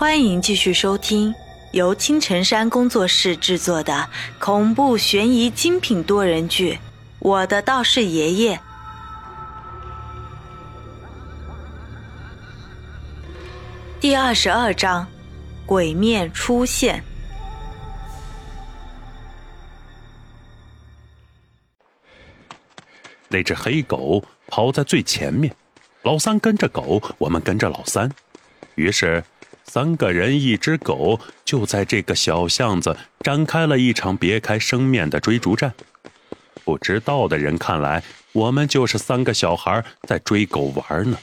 欢迎继续收听由青城山工作室制作的恐怖悬疑精品多人剧《我的道士爷爷》第二十二章：鬼面出现。那只黑狗跑在最前面，老三跟着狗，我们跟着老三。于是，三个人一只狗就在这个小巷子展开了一场别开生面的追逐战。不知道的人看来，我们就是三个小孩在追狗玩呢。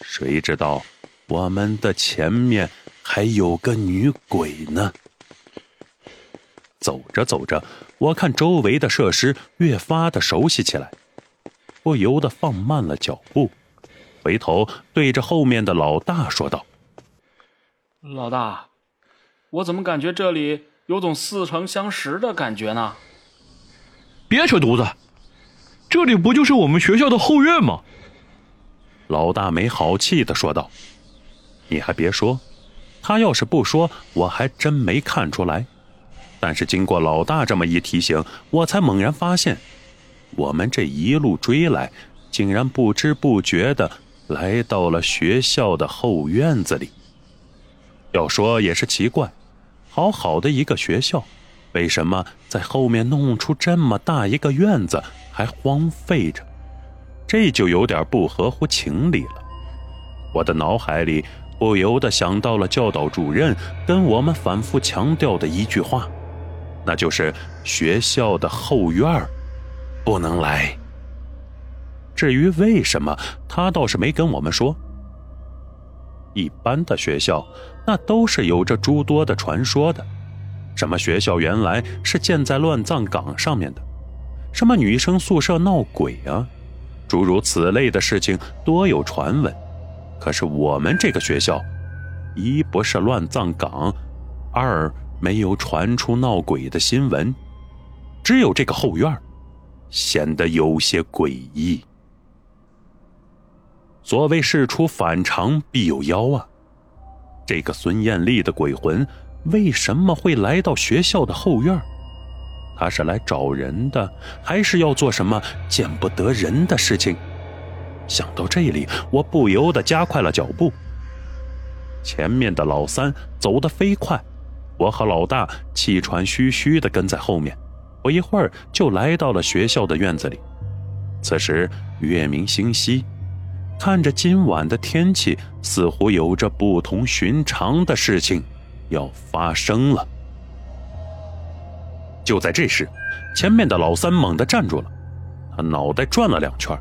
谁知道我们的前面还有个女鬼呢？走着走着，我看周围的设施越发的熟悉起来。不由得放慢了脚步，回头对着后面的老大说道：“老大，我怎么感觉这里有种似曾相识的感觉呢？”别扯犊子，这里不就是我们学校的后院吗？老大没好气的说道：“你还别说，他要是不说，我还真没看出来。但是经过老大这么一提醒，我才猛然发现。”我们这一路追来，竟然不知不觉的来到了学校的后院子里。要说也是奇怪，好好的一个学校，为什么在后面弄出这么大一个院子，还荒废着？这就有点不合乎情理了。我的脑海里不由得想到了教导主任跟我们反复强调的一句话，那就是学校的后院。不能来。至于为什么，他倒是没跟我们说。一般的学校，那都是有着诸多的传说的。什么学校原来是建在乱葬岗上面的，什么女生宿舍闹鬼啊，诸如此类的事情多有传闻。可是我们这个学校，一不是乱葬岗，二没有传出闹鬼的新闻，只有这个后院显得有些诡异。所谓事出反常必有妖啊！这个孙艳丽的鬼魂为什么会来到学校的后院？他是来找人的，还是要做什么见不得人的事情？想到这里，我不由得加快了脚步。前面的老三走得飞快，我和老大气喘吁吁的跟在后面。不一会儿就来到了学校的院子里。此时月明星稀，看着今晚的天气，似乎有着不同寻常的事情要发生了。就在这时，前面的老三猛地站住了，他脑袋转了两圈，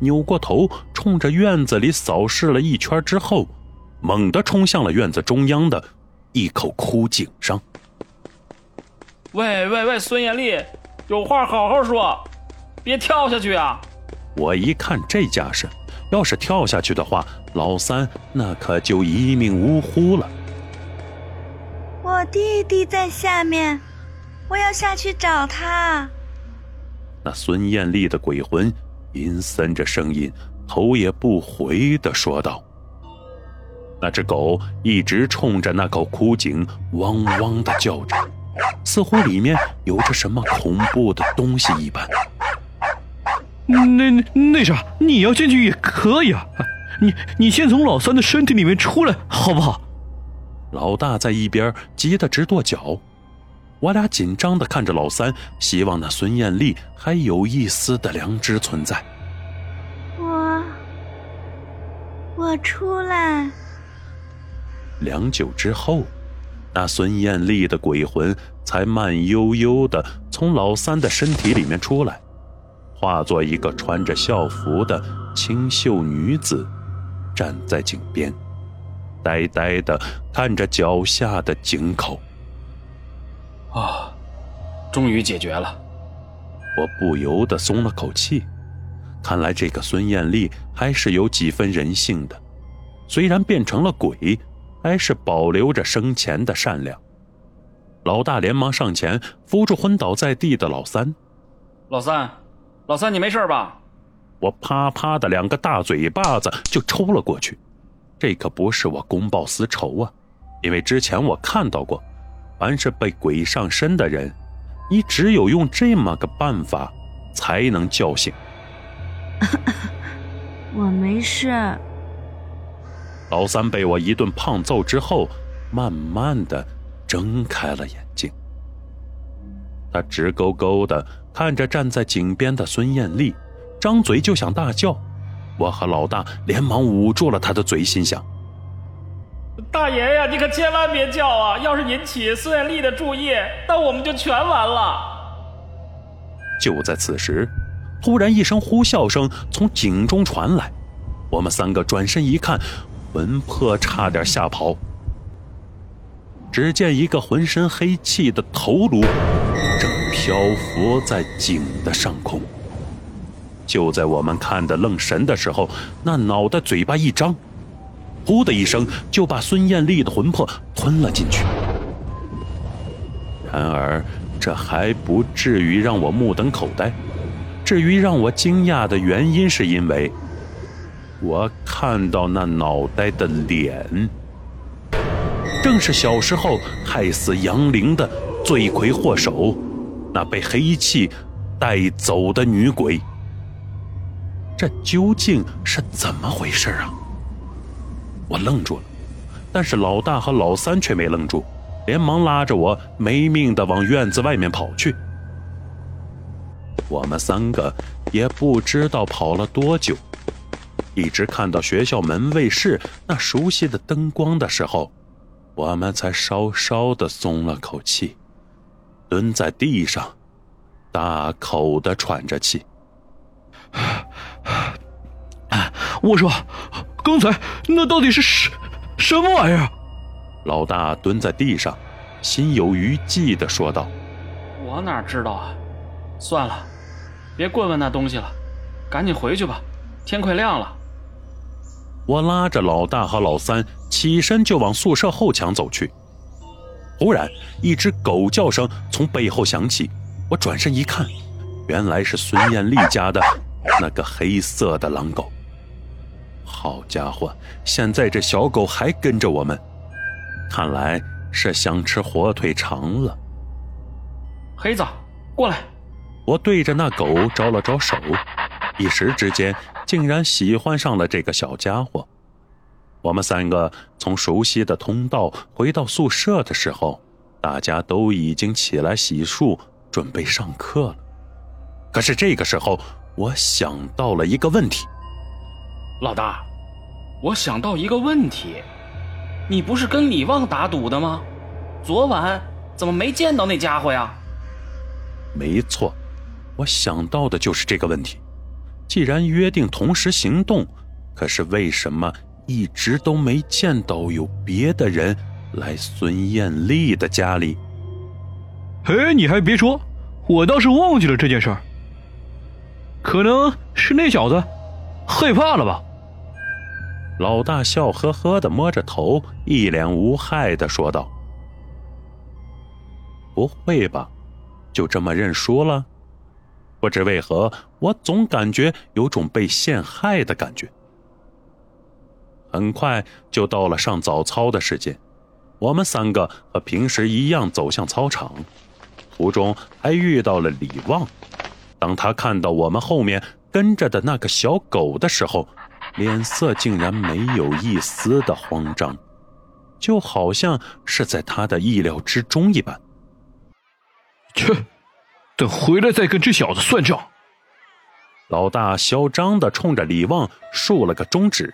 扭过头，冲着院子里扫视了一圈之后，猛地冲向了院子中央的一口枯井上。喂喂喂，孙艳丽，有话好好说，别跳下去啊！我一看这架势，要是跳下去的话，老三那可就一命呜呼了。我弟弟在下面，我要下去找他。那孙艳丽的鬼魂阴森着声音，头也不回的说道：“那只狗一直冲着那口枯井汪汪的叫着。”似乎里面有着什么恐怖的东西一般。那那啥，你要进去也可以啊。你你先从老三的身体里面出来，好不好？老大在一边急得直跺脚。我俩紧张的看着老三，希望那孙艳丽还有一丝的良知存在。我我出来。良久之后。那孙艳丽的鬼魂才慢悠悠的从老三的身体里面出来，化作一个穿着校服的清秀女子，站在井边，呆呆的看着脚下的井口。啊，终于解决了！我不由得松了口气，看来这个孙艳丽还是有几分人性的，虽然变成了鬼。还是保留着生前的善良。老大连忙上前扶住昏倒在地的老三。老三，老三，你没事吧？我啪啪的两个大嘴巴子就抽了过去。这可不是我公报私仇啊！因为之前我看到过，凡是被鬼上身的人，你只有用这么个办法才能叫醒。我没事。老三被我一顿胖揍之后，慢慢的睁开了眼睛。他直勾勾的看着站在井边的孙艳丽，张嘴就想大叫。我和老大连忙捂住了他的嘴，心想：大爷呀，你可千万别叫啊！要是引起孙艳丽的注意，那我们就全完了。就在此时，突然一声呼啸声从井中传来，我们三个转身一看，魂魄差点吓跑。只见一个浑身黑气的头颅正漂浮在井的上空。就在我们看得愣神的时候，那脑袋嘴巴一张，呼的一声就把孙艳丽的魂魄吞了进去。然而，这还不至于让我目瞪口呆。至于让我惊讶的原因，是因为我看到那脑袋的脸，正是小时候害死杨玲的罪魁祸首，那被黑气带走的女鬼。这究竟是怎么回事啊？我愣住了，但是老大和老三却没愣住，连忙拉着我没命的往院子外面跑去。我们三个也不知道跑了多久，一直看到学校门卫室那熟悉的灯光的时候，我们才稍稍的松了口气，蹲在地上，大口的喘着气。我说，刚才那到底是什什么玩意儿？老大蹲在地上，心有余悸的说道：“我哪知道啊？算了，别过问那东西了，赶紧回去吧，天快亮了。”我拉着老大和老三起身就往宿舍后墙走去。忽然，一只狗叫声从背后响起，我转身一看，原来是孙艳丽家的那个黑色的狼狗。好家伙，现在这小狗还跟着我们，看来是想吃火腿肠了。黑子，过来！我对着那狗招了招手，一时之间竟然喜欢上了这个小家伙。我们三个从熟悉的通道回到宿舍的时候，大家都已经起来洗漱，准备上课了。可是这个时候，我想到了一个问题。老大，我想到一个问题，你不是跟李旺打赌的吗？昨晚怎么没见到那家伙呀？没错，我想到的就是这个问题。既然约定同时行动，可是为什么一直都没见到有别的人来孙艳丽的家里？哎，你还别说，我倒是忘记了这件事儿。可能是那小子害怕了吧？老大笑呵呵的摸着头，一脸无害的说道：“不会吧，就这么认输了？不知为何，我总感觉有种被陷害的感觉。”很快就到了上早操的时间，我们三个和平时一样走向操场，途中还遇到了李旺。当他看到我们后面跟着的那个小狗的时候，脸色竟然没有一丝的慌张，就好像是在他的意料之中一般。切，等回来再跟这小子算账。老大嚣张的冲着李旺竖了个中指。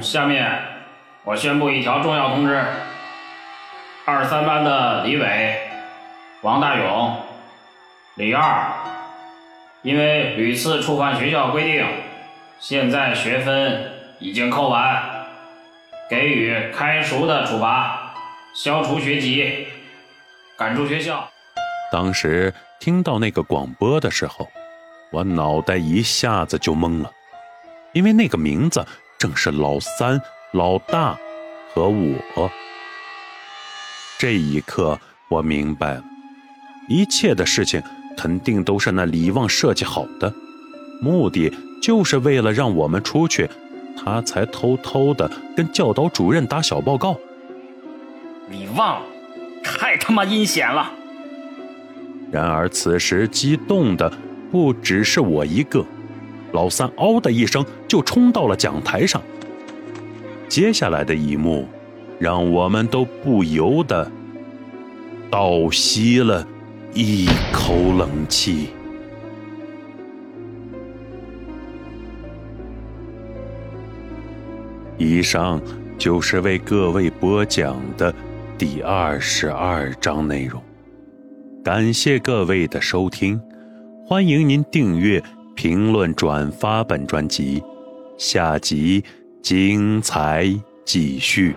下面我宣布一条重要通知：二三班的李伟、王大勇、李二。因为屡次触犯学校规定，现在学分已经扣完，给予开除的处罚，消除学籍，赶出学校。当时听到那个广播的时候，我脑袋一下子就懵了，因为那个名字正是老三、老大和我。这一刻，我明白了，一切的事情。肯定都是那李旺设计好的，目的就是为了让我们出去他才偷偷的跟教导主任打小报告。李旺，太他妈阴险了！然而此时激动的不只是我一个，老三嗷的一声就冲到了讲台上。接下来的一幕，让我们都不由得倒吸了一口冷气。以上就是为各位播讲的第二十二章内容。感谢各位的收听，欢迎您订阅、评论、转发本专辑，下集精彩继续。